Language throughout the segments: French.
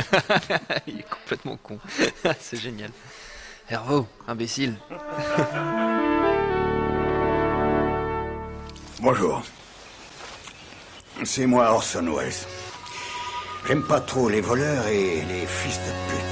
Il est complètement con. c'est génial. Hervo, imbécile. Bonjour. C'est moi Orson Welles. J'aime pas trop les voleurs et les fils de pute.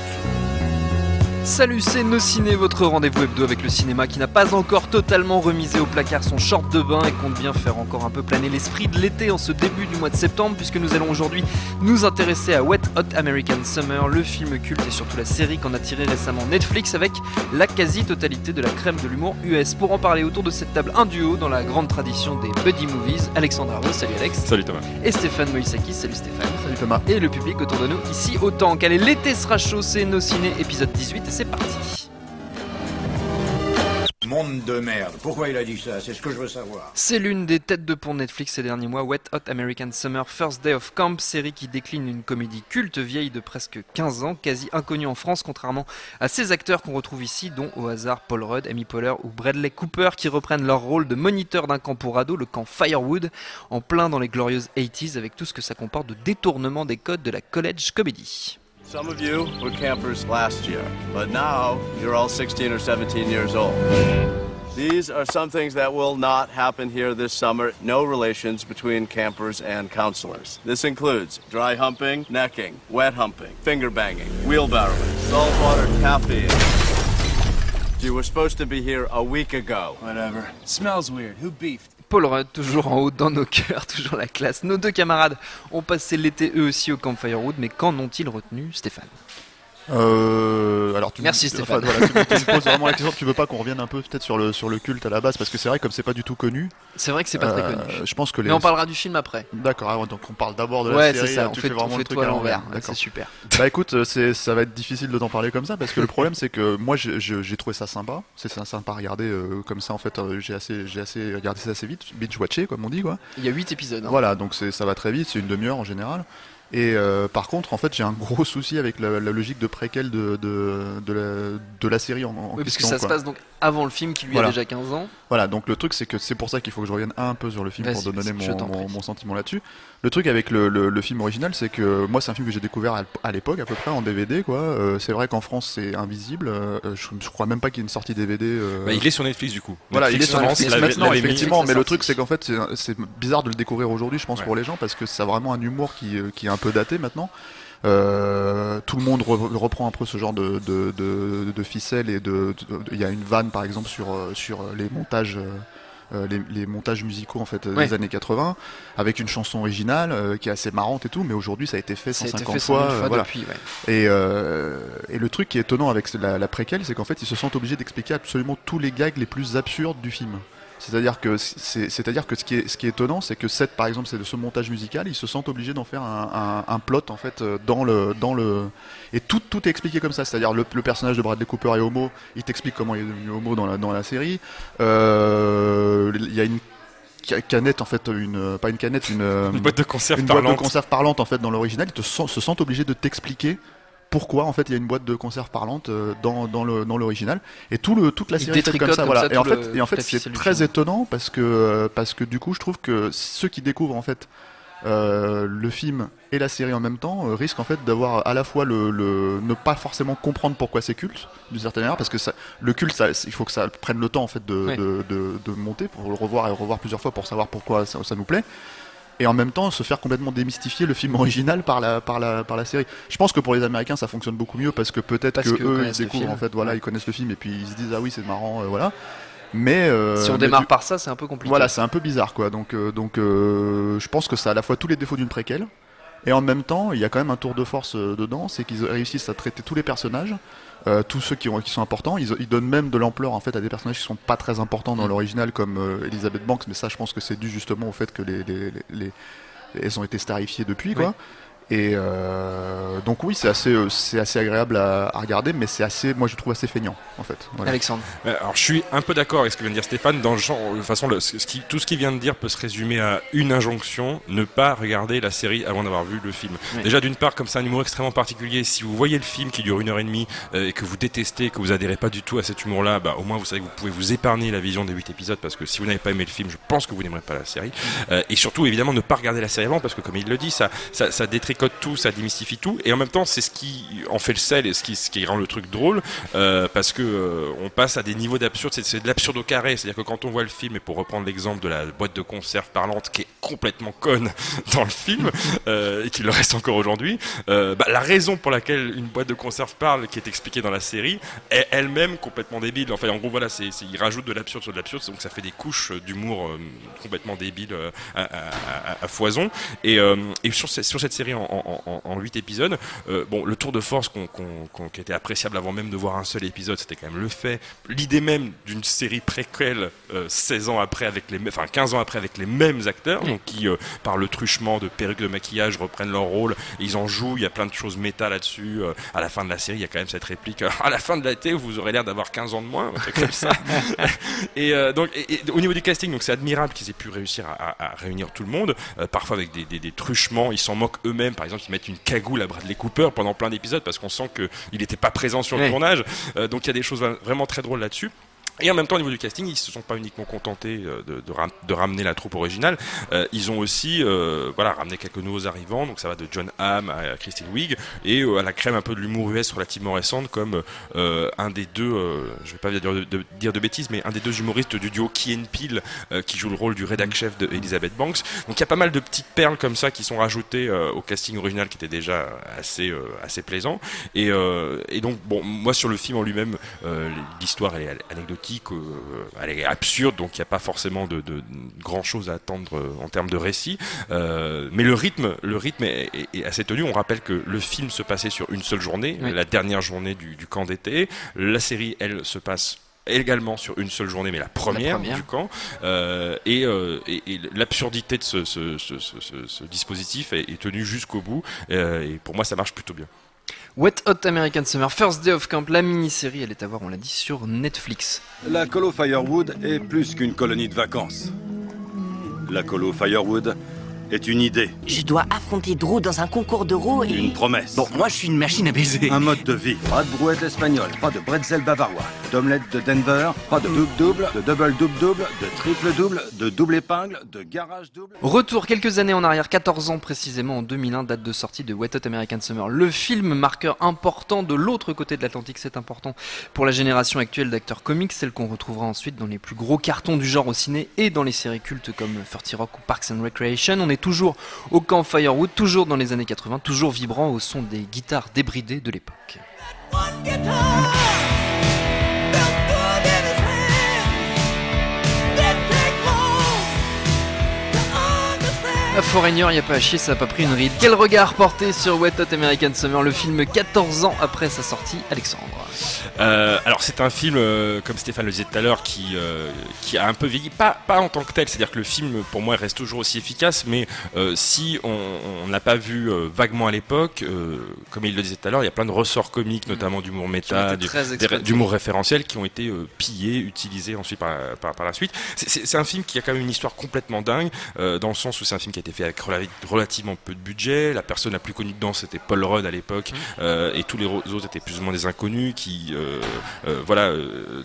Salut, c'est Nos Ciné, votre rendez-vous hebdo avec le cinéma qui n'a pas encore totalement remisé au placard son short de bain et compte bien faire encore un peu planer l'esprit de l'été en ce début du mois de septembre, puisque nous allons aujourd'hui nous intéresser à Wet Hot American Summer, le film culte et surtout la série qu'en a tiré récemment Netflix avec la quasi-totalité de la crème de l'humour US. Pour en parler autour de cette table, un duo dans la grande tradition des buddy movies, Alexandre Arnaud, salut Alex. Salut Thomas. Et Stéphane Moïsaki, salut Stéphane. Salut Thomas. Et le public autour de nous ici autant. Qu'allez, l'été sera chaud, c'est Nos Ciné, épisode 18 et c'est parti. Monde de merde. Pourquoi il a dit ça? C'est ce que je veux savoir. C'est l'une des têtes de pont Netflix ces derniers mois, Wet Hot American Summer First Day of Camp, série qui décline une comédie culte vieille de presque 15 ans, quasi inconnue en France, contrairement à ces acteurs qu'on retrouve ici, dont au hasard Paul Rudd, Amy Poehler ou Bradley Cooper, qui reprennent leur rôle de moniteur d'un camp pour ados, le camp Firewood, en plein dans les glorieuses 80s, avec tout ce que ça comporte de détournement des codes de la college comedy. Some of you were campers last year, but now you're all 16 or 17 years old. These are some things that will not happen here this summer. No relations between campers and counselors. This includes dry humping, necking, wet humping, finger banging, wheelbarrowing, saltwater taffy. You were supposed to be here a week ago. Whatever. Smells weird. Who beefed? Paul Rudd, toujours en haut dans nos cœurs, toujours la classe. Nos deux camarades ont passé l'été eux aussi au Camp Firewood, mais qu'en ont-ils retenu, Stéphane? Euh, alors tu Merci, me, Stéphane. enfin, voilà, tu, me- tu me poses vraiment la question. Tu veux pas qu'on revienne un peu peut-être sur le sur le culte à la base? Parce que c'est vrai comme c'est pas du tout connu. C'est vrai que c'est pas très euh, connu. Je pense que les. Mais on parlera du film après. D'accord. ah donc on parle d'abord de la Ouais, série. c'est ça, là, on tu fait, fais on vraiment fait le truc à l'envers. C'est super. Bah écoute, euh, c'est ça va être difficile de t'en parler comme ça parce que le problème c'est que moi j'ai- trouvé ça sympa. C'est sympa à regarder euh, comme ça en fait. euh, j'ai assez j'ai assez regardé ça assez vite, binge watché comme on dit quoi. Il y a 8 épisodes. hein. Voilà, donc ça va très vite, c'est une demi-heure en général. Et euh, par contre, en fait, j'ai un gros souci avec la, la logique de préquel de, de, de, la, de la série en, en Oui, parce que question. ça se passe donc avant le film qui lui Voilà. a déjà 15 ans. Voilà, donc le truc, c'est que c'est pour ça qu'il faut que je revienne un peu sur le film pour donner mon, sentiment là-dessus. Le truc avec le, le, le film original, c'est que moi, c'est un film que j'ai découvert à, l'époque, à peu près, en DVD, quoi. Euh, c'est vrai qu'en France, c'est invisible. Euh, je, je crois même pas qu'il y ait une sortie DVD. euh, Bah, il est sur Netflix du coup. Voilà, il est Netflix sur France Netflix maintenant, effectivement, mais le truc c'est qu'en fait c'est- c'est bizarre de le découvrir aujourd'hui, je pense, Ouais. pour les gens, parce que ça a vraiment un humour qui, qui est un peu daté maintenant. Euh, tout le monde re- reprend un peu ce genre de, de, de, de ficelle et de, il y a une vanne par exemple sur, euh, sur les montages. euh, les, les montages musicaux en fait Ouais. des années 80 avec une chanson originale euh, qui est assez marrante et tout mais aujourd'hui ça a été fait Ça a été 150 fait 100 fois, 000 fois voilà. depuis. ouais. Et, euh, et le truc qui est étonnant avec la, la préquelle, c'est qu'en fait, ils se sentent obligés d'expliquer absolument tous les gags les plus absurdes du film. C'est-à-dire que, c'est, c'est-à-dire que ce, qui est, ce qui est étonnant, c'est que cette, par exemple, c'est de ce montage musical, ils se sentent obligés d'en faire un, un, un plot en fait euh, dans le, dans le, et tout, tout est expliqué comme ça. C'est-à-dire le, le personnage de Bradley Cooper est homo, il t'explique comment il est devenu homo dans la, dans la série. Euh, Il y a une ca- canette en fait, une, pas une canette, une, euh, Une boîte de conserve une boîte de parlante. conserve parlante en fait dans l'original, ils te se sentent obligés de t'expliquer pourquoi en fait il y a une boîte de conserve parlante euh, dans, dans le dans l'original. Et tout le toute la série est comme ça comme voilà. ça et en fait le- et en toute la fait c'est très étonnant parce que euh, parce que du coup je trouve que ceux qui découvrent en fait euh, le film et la série en même temps euh, risquent en fait d'avoir à la fois le, le- ne pas forcément comprendre pourquoi c'est culte d'une certaine manière parce que ça, le culte ça, il faut que ça prenne le temps en fait de, de- de monter pour le revoir et revoir plusieurs fois pour savoir pourquoi ça, ça nous plaît et en même temps se faire complètement démystifier le film original par la, par la, par la série. Je pense que pour les Américains ça fonctionne beaucoup mieux parce que peut-être que que eux ils découvrent film. en fait voilà ils connaissent le film et puis ils se disent ah oui c'est marrant euh, voilà. Mais euh, Si on démarre du- par ça, c'est un peu compliqué. voilà, c'est un peu bizarre quoi. Donc, euh, donc euh, je pense que ça a à la fois tous les défauts d'une préquelle et en même temps, il y a quand même un tour de force euh, dedans, c'est qu'ils réussissent à traiter tous les personnages, euh, tous ceux qui, ont, qui sont importants. Ils, ils donnent même de l'ampleur en fait à des personnages qui sont pas très importants dans Mm. l'original, comme euh, Elizabeth Banks. Mais ça, je pense que c'est dû justement au fait que les, les, les- les- elles ont été starifiées depuis quoi. Et euh, donc oui, c'est assez, euh, c'est assez agréable à, à regarder, mais c'est assez, moi je trouve assez feignant en fait. Voilà. Alexandre. Euh, Alors je suis un peu d'accord avec ce que vient de dire Stéphane. Dans le genre, de toute façon, le- ce qui, tout ce qu'il vient de dire peut se résumer à une injonction ne pas regarder la série avant d'avoir vu le film. Oui. Déjà d'une part, comme c'est un humour extrêmement particulier, si vous voyez le film qui dure une heure et demie euh, et que vous détestez, que vous adhérez pas du tout à cet humour-là, bah, au moins vous savez que vous pouvez vous épargner la vision des huit épisodes parce que si vous n'avez pas aimé le film, je pense que vous n'aimerez pas la série. Euh, et surtout, évidemment, ne pas regarder la série avant parce que comme il le dit, ça, ça, ça détricote détricote tout, ça démystifie tout, et en même temps, c'est ce qui en fait le sel et ce qui, ce qui rend le truc drôle, euh, parce que euh, on passe à des niveaux d'absurde, c'est, de l'absurde au carré, c'est-à-dire que quand on voit le film, et pour reprendre l'exemple de la boîte de conserve parlante qui est complètement conne dans le film, euh, et qui le reste encore aujourd'hui, bah, la raison pour laquelle une boîte de conserve parle, qui est expliquée dans la série, est elle-même complètement débile. Enfin, en gros, voilà, c'est, il rajoute de l'absurde sur de l'absurde, donc ça fait des couches d'humour complètement débiles euh, à, foison. Et, et sur, sur cette série en, en, en, en 8 épisodes, euh, bon, le tour de force qu'on, qu'on- qu'on- qui était appréciable avant même de voir un seul épisode, c'était quand même le fait. L'idée même d'une série préquelle euh, 16 ans après, avec les, enfin 15 ans après, avec les mêmes acteurs, donc qui, euh, par le truchement de perruques de maquillage, reprennent leur rôle, ils en jouent, il y a plein de choses méta là-dessus. euh, à la fin de la série, il y a quand même cette réplique, à la fin de l'été, vous aurez l'air d'avoir 15 ans de moins, comme ça. et donc, et- et au niveau du casting, donc c'est admirable qu'ils aient pu réussir à, à- à réunir tout le monde, parfois avec des, des- des truchements, ils s'en moquent eux-mêmes, par exemple, ils mettent une cagoule à Bradley Cooper pendant plein d'épisodes parce qu'on sent qu'il n'était pas présent sur le Ouais. tournage, Euh, donc il y a des choses vraiment très drôles là-dessus. Et en même temps, au niveau du casting, ils se sont pas uniquement contentés euh, de, de, ram- de ramener la troupe originale. Euh, ils ont aussi, euh, voilà, ramené quelques nouveaux arrivants. Donc ça va de John Hamm à Christine Wiig et à la crème un peu de l'humour US relativement récente, comme un des deux, je vais pas dire de, bêtises, mais un des deux humoristes du duo Key and qui joue le rôle du rédac chef de Elizabeth Banks. Donc il y a pas mal de petites perles comme ça qui sont rajoutées au casting original qui était déjà assez assez plaisant. Et, donc bon, moi sur le film en lui-même, l'histoire est anecdotique, euh, elle est absurde, donc il n'y a pas forcément de, de, grand chose à attendre euh, en termes de récit. Euh, mais le rythme, le rythme est, est- est assez tenu. On rappelle que le film se passait sur une seule journée, Oui. la dernière journée du, du camp d'été. La série, elle, se passe également sur une seule journée, mais la première, première. du camp. Euh, et euh, et, et l'absurdité de ce, ce, ce, ce- ce- ce dispositif est, est tenue jusqu'au bout. Euh, et pour moi, ça marche plutôt bien. Wet Hot American Summer, First Day of Camp, la mini-série, elle est à voir, on l'a dit, sur Netflix. La colo Firewood est plus qu'une colonie de vacances. La colo Firewood est une idée, Je dois affronter Drew dans un concours d'euros et... une promesse, Bon, moi je suis une machine à baiser. un mode de vie. Pas de brouette espagnole, pas de bretzel bavarois, d'omelette de Denver, pas de double-double, de double-double-double, de triple-double, de double épingle, de garage double. Retour quelques années en arrière, 14 ans précisément, en 2001, date de sortie de Wet Hot American Summer. Le film marqueur important de l'autre côté de l'Atlantique, c'est important pour la génération actuelle d'acteurs comiques, celle qu'on retrouvera ensuite dans les plus gros cartons du genre au ciné et dans les séries cultes comme 30 Rock ou Parks and Recreation. On est toujours au camp Firewood, toujours dans les années 80, toujours vibrant au son des guitares débridées de l'époque. A Foreigner, y a pas à chier, ça a pas pris une ride. Quel regard porté sur Wet Hot American Summer, le film 14 ans après sa sortie, Alexandre Euh, alors c'est un film, euh, comme Stéphane le disait tout à l'heure, qui, euh, qui a un peu vieilli, pas, pas en tant que tel, c'est-à-dire que le film pour moi reste toujours aussi efficace, mais si on n'a pas vu vaguement à l'époque, comme il le disait tout à l'heure, il y a plein de ressorts comiques, notamment d'humour Qui ont méta, d'humour référentiel qui ont été pillés, utilisés ensuite par, par, par la suite. C'est- un film qui a quand même une histoire complètement dingue, dans le sens où c'est un film qui a été fait avec rela- relativement peu de budget. La personne la plus connue dedans, c'était Paul Rudd à l'époque, euh, et tous les autres étaient plus ou moins des inconnus qui, euh, euh, voilà,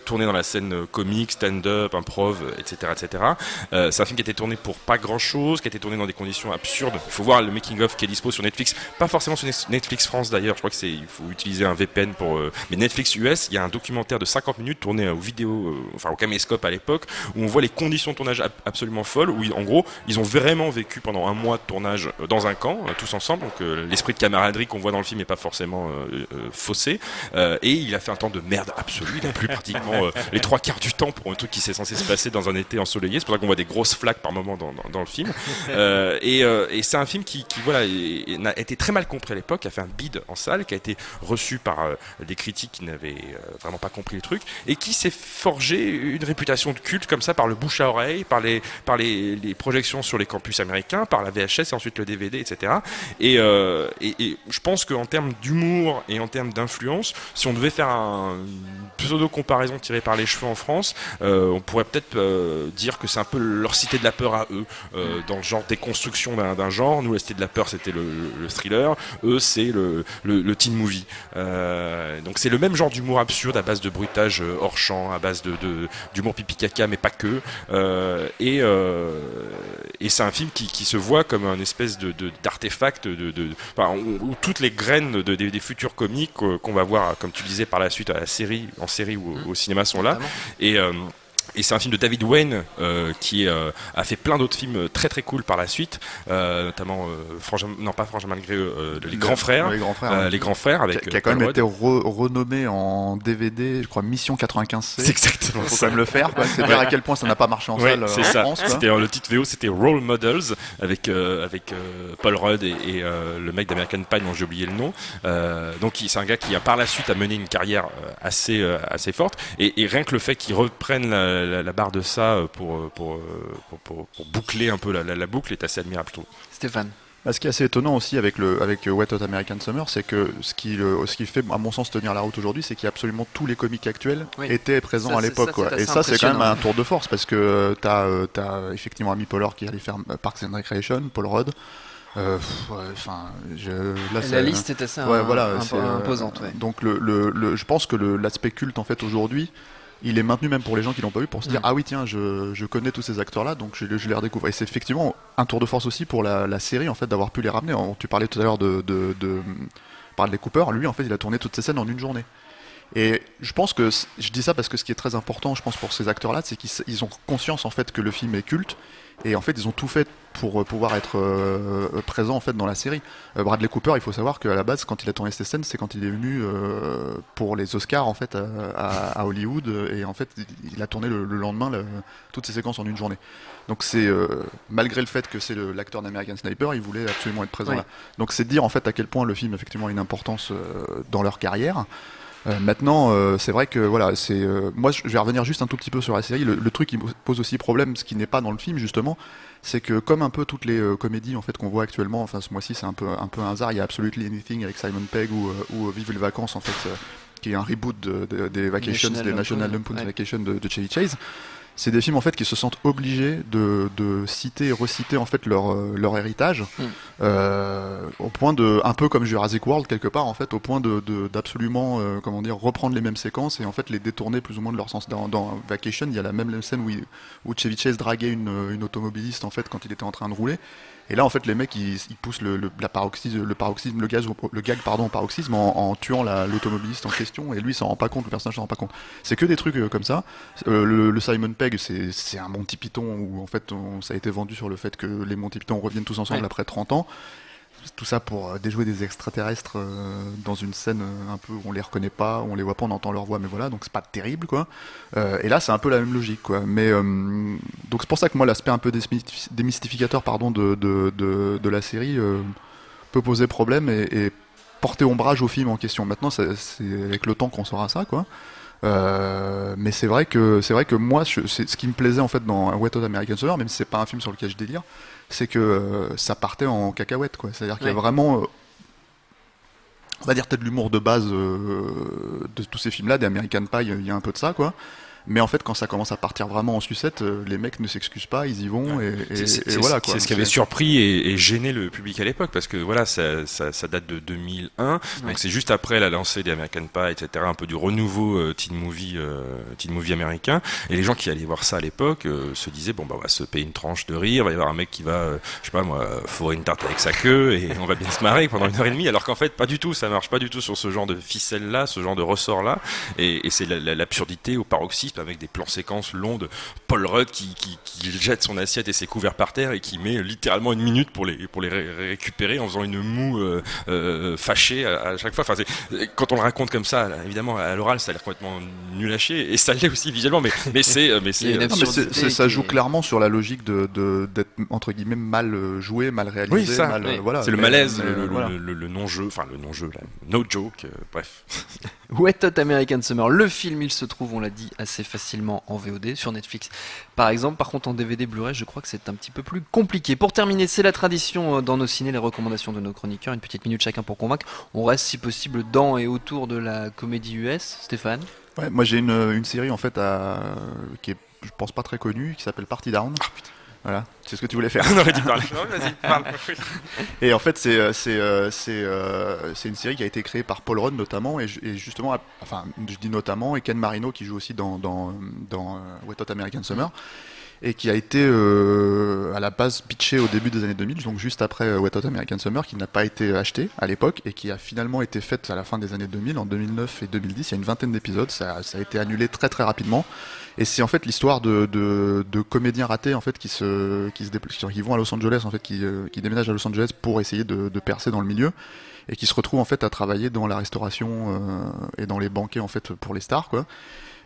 tournaient dans la scène comique, stand-up, improv, etc., etc. C'est un film qui a été tourné pour pas grand-chose, qui a été tourné dans des conditions absurdes. Il faut voir le making-of qui est dispo sur Netflix, pas forcément sur Netflix France d'ailleurs. Je crois que c'est, il faut utiliser un VPN pour, mais Netflix US, il y a un documentaire de 50 minutes tourné au vidéo, euh, enfin au caméscope à l'époque, où on voit les conditions de tournage ab- absolument folles, où en gros, ils ont vraiment vécu pendant un mois de tournage euh, dans un camp, euh, tous ensemble. Donc euh, l'esprit de camaraderie qu'on voit dans le film n'est pas forcément faussé. Et il a fait un temps de merde absolue. Il a plu pratiquement les trois quarts du temps pour un truc qui s'est censé se passer dans un été ensoleillé. C'est pour ça qu'on voit des grosses flaques par moment dans, dans, le film. Et et c'est un film qui, qui voilà, a été très mal compris à l'époque, a fait un bid en salle, qui a été reçu par des critiques qui n'avaient vraiment pas compris le truc, et qui s'est forgé une réputation de culte comme ça par le bouche à oreille, par les, par les projections sur les campus américains, par la VHS et ensuite le DVD, etc. Et, euh, et, je pense qu'en termes d'humour et en termes d'influence, si on devait faire un, une pseudo-comparaison tirée par les cheveux en France, euh, on pourrait peut-être euh, dire que c'est un peu leur cité de la peur à eux, dans le genre déconstruction d'un genre. Nous, la cité de la peur, c'était le, le thriller. Eux, c'est le, le, teen movie. Donc c'est le même genre d'humour absurde à base de bruitage hors champ, à base d'humour pipi caca, mais pas que. Et c'est un film qui qui se voit comme un espèce de d'artefact de, de, enfin, où, où toutes les graines de, des, des futurs comiques euh, qu'on va voir, comme tu disais par la suite à la série, en série ou au- au cinéma sont là. Et euh, et c'est un film de David Wayne euh, qui euh, a fait plein d'autres films très très cool par la suite, euh, notamment euh, Frangin- non pas Frangin malgré euh, les grands frères, Les grands frères. euh, les grands frères avec qui a, qui a euh, quand Paul même été re- renommé en DVD, je crois Mission 95C. C'est exactement Faut quand même le faire. C'est dire à quel point ça n'a pas marché en Ouais, salle euh, en ça. France. C'était euh, le titre VO, c'était Role Models avec euh, avec euh, Paul Rudd et, et, euh, le mec d'American Pie dont j'ai oublié le nom. Euh, donc c'est un gars qui a par la suite a mené une carrière euh, assez euh, assez forte et, et rien que le fait qu'il reprenne la, la- la barre de ça euh, pour euh, pour, euh, pour, pour- pour boucler un peu la, la- la boucle est assez admirable je trouve. Stéphane. Bah, ce qui est assez étonnant aussi avec le avec Wet Hot American Summer, c'est que ce qui le- ce qui fait à mon sens tenir la route aujourd'hui, c'est qu'il y a absolument tous les comiques actuels Oui. étaient présents Ça, à l'époque. Et ça, c'est quand même un tour de force parce que euh, t'as euh, t'as effectivement Amy Poehler qui allait faire Parks and Recreation, Paul Rudd. Euh, pff, ouais, Enfin, je- là, La liste est assez Ouais, im- voilà, euh, imposante. ouais. Donc le, le- le- je pense que l'aspect culte en fait aujourd'hui, il est maintenu même pour les gens qui l'ont pas vu pour se dire Mm. ah oui tiens je, je connais tous ces acteurs là donc je, je les redécouvre et c'est effectivement un tour de force aussi pour la, la série en fait d'avoir pu les ramener. On- Tu parlais tout à l'heure de, de, de Bradley Cooper, lui en fait il a tourné toutes ces scènes en une journée. Et je pense que je dis ça parce que ce qui est très important, je pense pour ces acteurs-là, c'est qu'ils ont conscience en fait que le film est culte et en fait ils ont tout fait pour euh, pouvoir être euh, présents en fait dans la série. Euh, Bradley Cooper, il faut savoir qu'à la base, quand il a tourné ces scènes, c'est quand il est venu euh, pour les Oscars en fait à, Hollywood et en fait il, a tourné le, le lendemain le- toutes ces séquences en une journée. Donc c'est euh, malgré le fait que c'est l'acteur d'American Sniper, il voulait absolument être présent Oui. là. Donc c'est dire en fait à quel point le film effectivement a une importance euh, dans leur carrière. Euh, maintenant, euh, c'est vrai que voilà, c'est euh, moi je vais revenir juste un tout petit peu sur la série. Le, le truc qui me pose aussi problème, ce qui n'est pas dans le film justement, c'est que comme un peu toutes les euh, comédies en fait qu'on voit actuellement, enfin ce mois-ci c'est un peu un peu un hasard. Il y a Absolutely Anything avec Simon Pegg ou, euh, ou Vive les vacances en fait, euh, qui est un reboot de- de- des Vacations, National des National Lampoon, Lampoon's ouais. Vacation de, de Chevy Chase. C'est des films en fait qui se sentent obligés de, de citer et reciter en fait leur, euh, leur héritage Mm. euh, au point de un peu comme Jurassic World quelque part en fait au point de de- d'absolument euh, comment dire reprendre les mêmes séquences et en fait les détourner plus ou moins de leur sens dans, dans Vacation il y a la même scène où, il- où Chevy Chase draguait une, une automobiliste en fait quand il était en train de rouler et là en fait les mecs ils, ils poussent le, le, la paroxysme, le paroxysme le gaz le gag pardon au paroxysme en, en tuant la- l'automobiliste en question et lui il s'en rend pas compte le personnage s'en rend pas compte c'est que des trucs euh, comme ça euh, le, le Simon Pegg, c'est c'est un Monty Python où en fait on- ça a été vendu sur le fait que les Monty Python reviennent tous ensemble Ouais. après 30 ans. Tout ça pour euh, déjouer des extraterrestres euh, dans une scène euh, un peu où on les reconnaît pas, où on les voit pas, on entend leur voix, mais voilà, donc c'est pas terrible quoi. Et là c'est un peu la même logique quoi. Mais donc c'est pour ça que moi l'aspect un peu démystificateur pardon de, de, de, la série peut poser problème et, porter ombrage au film en question. Maintenant c'est avec le temps qu'on saura ça quoi. Mais c'est vrai que c'est vrai que moi, ce qui me plaisait en fait dans Wet Hot American Summer, même si c'est pas un film sur lequel je délire, c'est que euh, ça partait en cacahuète, quoi. C'est-à-dire qu'il y a vraiment, euh, on va dire peut-être l'humour de base euh, de tous ces films-là, des American Pie, il y a un peu de ça, quoi. Mais en fait, quand ça commence à partir vraiment en sucette, euh, les mecs ne s'excusent pas, ils y vont et, et- et c'est- voilà quoi. C'est ce qui avait surpris et, et gêné le public à l'époque parce que voilà, ça, ça, ça date de 2001. Ouais. Donc c'est juste après la lancée des American Pie, etc. Un peu du renouveau euh, teen movie, euh, teen movie américain. Et les gens qui allaient voir ça à l'époque euh, se disaient bon bah on va se payer une tranche de rire, il va y avoir un mec qui va, je sais pas moi, fourrer une tarte avec sa queue et on va bien se marrer pendant une heure et demie. Alors qu'en fait pas du tout, ça marche pas du tout sur ce genre de ficelle là, ce genre de ressort là. Et, c'est la- la- l'absurdité au paroxysme avec des plans séquences longs de Paul Rudd qui, qui, qui jette son assiette et ses couverts par terre et qui met littéralement une minute pour les pour les ré- récupérer en faisant une moue euh, euh, fâchée à, à chaque fois. Enfin, quand on le raconte comme ça, là, évidemment à l'oral, ça a l'air complètement nul à chier et ça l'est aussi visuellement. Mais mais c'est euh, ça joue clairement sur la logique de de- d'être entre guillemets mal joué, mal réalisé, Oui, ça, mal, oui. voilà. c'est le malaise, mais, le, le- voilà. le- le non-jeu, enfin le non-jeu, no joke, euh, bref. Wet Hot American Summer, le film, il se trouve, on l'a dit, assez facilement en VOD sur Netflix. Par exemple, par contre, en DVD Blu-ray, je crois que c'est un petit peu plus compliqué. Pour terminer, c'est la tradition euh, dans nos ciné, les recommandations de nos chroniqueurs, une petite minute chacun pour convaincre. On reste, si possible, dans et autour de la comédie US. Stéphane Ouais, moi j'ai une, une série en fait à, qui est, je pense pas très connue, qui s'appelle Party Down. Voilà, c'est ce que tu voulais faire. On aurait dû parler. Non, vas-y, parle. Et en fait, c'est euh, c'est euh, c'est euh, c'est une série qui a été créée par Paul Rudd notamment et, ju- et justement, enfin, je dis notamment et Ken Marino qui joue aussi dans dans dans Wet Hot American Summer. Et qui a été euh, à la base pitché au début des années 2000, donc juste après euh, Wet Hot American Summer, qui n'a pas été acheté à l'époque et qui a finalement été faite à la fin des années 2000, en 2009 et 2010. Il y a une vingtaine d'épisodes, ça, ça, a été annulé très très rapidement. Et c'est en fait l'histoire de, de, de, comédiens ratés en fait qui se qui se qui vont à Los Angeles en fait qui, euh, qui déménagent à Los Angeles pour essayer de, de, percer dans le milieu et qui se retrouvent en fait à travailler dans la restauration euh, et dans les banquets en fait pour les stars quoi.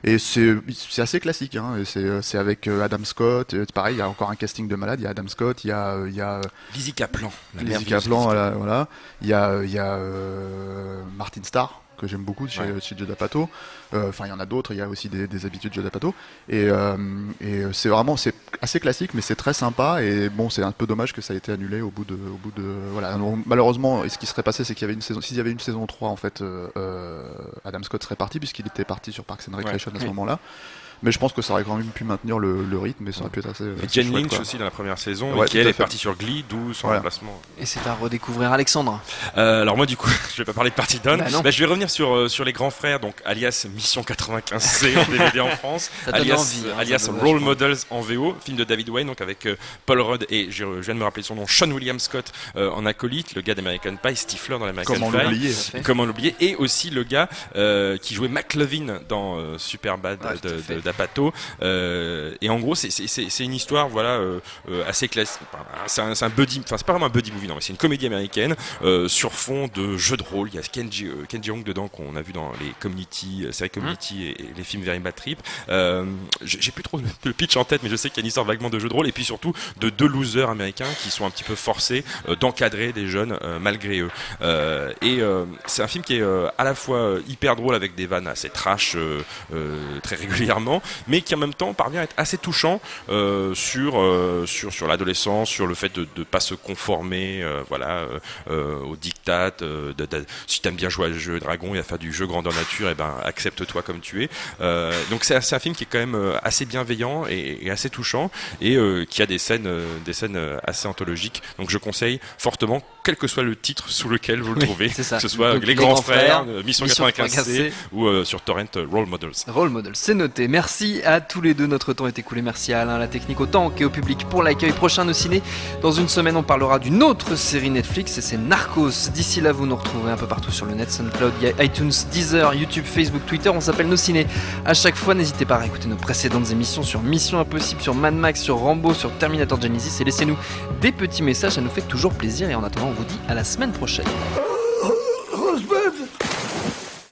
Et c'est assez classique, hein. c'est avec euh, Adam Scott, pareil, il y a encore un casting de malade, il y a Adam Scott, il y a... Il y a Lizzie Kaplan. Lizzie Kaplan, voilà, voilà. Il y a, il y a euh, Martin Starr, que j'aime beaucoup chez, ouais. chez. Euh, Enfin, il y en a d'autres. Il y a aussi des, des habitudes de Joe D'Apato. Et, euh, et c'est vraiment, c'est assez classique, mais c'est très sympa. Et bon, c'est un peu dommage que ça ait été annulé au bout de, au bout de, voilà. Alors, malheureusement, ce qui serait passé, c'est qu'il y avait une saison. S'il y avait une saison 3, en fait, euh, Adam Scott serait parti puisqu'il était parti sur Parks and Recreation ouais. à ce moment-là. Mais je pense que ça aurait quand même pu maintenir le, le rythme et ça aurait pu être assez. Et Jen Lynch quoi. aussi dans la première saison, ouais, qui elle est partie sur Glee, d'où son voilà. remplacement. Et c'est à redécouvrir Alexandre. Euh, alors moi du coup, je vais pas parler de Party Down, bah bah, je vais revenir sur euh, sur les grands frères, donc alias Mission 95C en DVD en France, alias, envie, hein, alias Role Models en VO, film de David Wayne, donc avec euh, Paul Rudd et je, je, viens de me rappeler son nom, Sean William Scott euh, en acolyte, le gars d'American Pie, Stifler dans l'American Pie. Comment l'oublier Comment l'oublier Et aussi le gars qui jouait McLovin dans Superbad ouais, d'Apato. Euh, et en gros, c'est une histoire, voilà, euh, assez classique. C'est un, un, buddy, enfin c'est pas vraiment un buddy movie, non, c'est une comédie américaine euh, sur fond de jeux de rôle. Il y a Kenji, Kenji Hong dedans qu'on a vu dans les Community, séries Community mmh. et, et, les films Very Bad Trip. J'ai plus trop le pitch en tête, mais je sais qu'il y a une histoire vaguement de jeux de rôle et puis surtout de deux losers américains qui sont un petit peu forcés d'encadrer des jeunes malgré eux. et c'est un film qui est à la fois hyper drôle avec des vannes assez trash très régulièrement, mais qui en même temps parvient à être assez touchant euh, sur euh, sur sur l'adolescence, sur le fait de ne pas se conformer, euh, voilà, au diktat. De, de, si t'aimes bien jouer à jeu dragon et à faire du jeu grandeur nature, et ben accepte-toi comme tu es. donc c'est un film qui est quand même assez bienveillant et, et assez touchant et qui a des scènes des scènes assez anthologiques. Donc je conseille fortement, quel que soit le titre sous lequel vous le trouvez, oui, que ce soit donc, les, grands, grands frères, frères Mission 95C ou sur Torrent Role Models. Role Models, c'est noté. Merci à tous les deux. Notre temps est écoulé. Merci à Alain, la technique, autant et au public pour l'accueil. Prochain nos ciné. Dans une semaine, on parlera d'une autre série Netflix et c'est Narcos. D'ici là, vous nous retrouverez un peu partout sur le net, SoundCloud, iTunes, Deezer, YouTube, Facebook, Twitter. On s'appelle Nos Ciné. À chaque fois, n'hésitez pas à écouter nos précédentes émissions sur Mission Impossible, sur Mad Max, sur Rambo, sur Terminator Genesis et laissez-nous des petits messages. Ça nous fait toujours plaisir. Et en attendant, on vous dit à la semaine prochaine.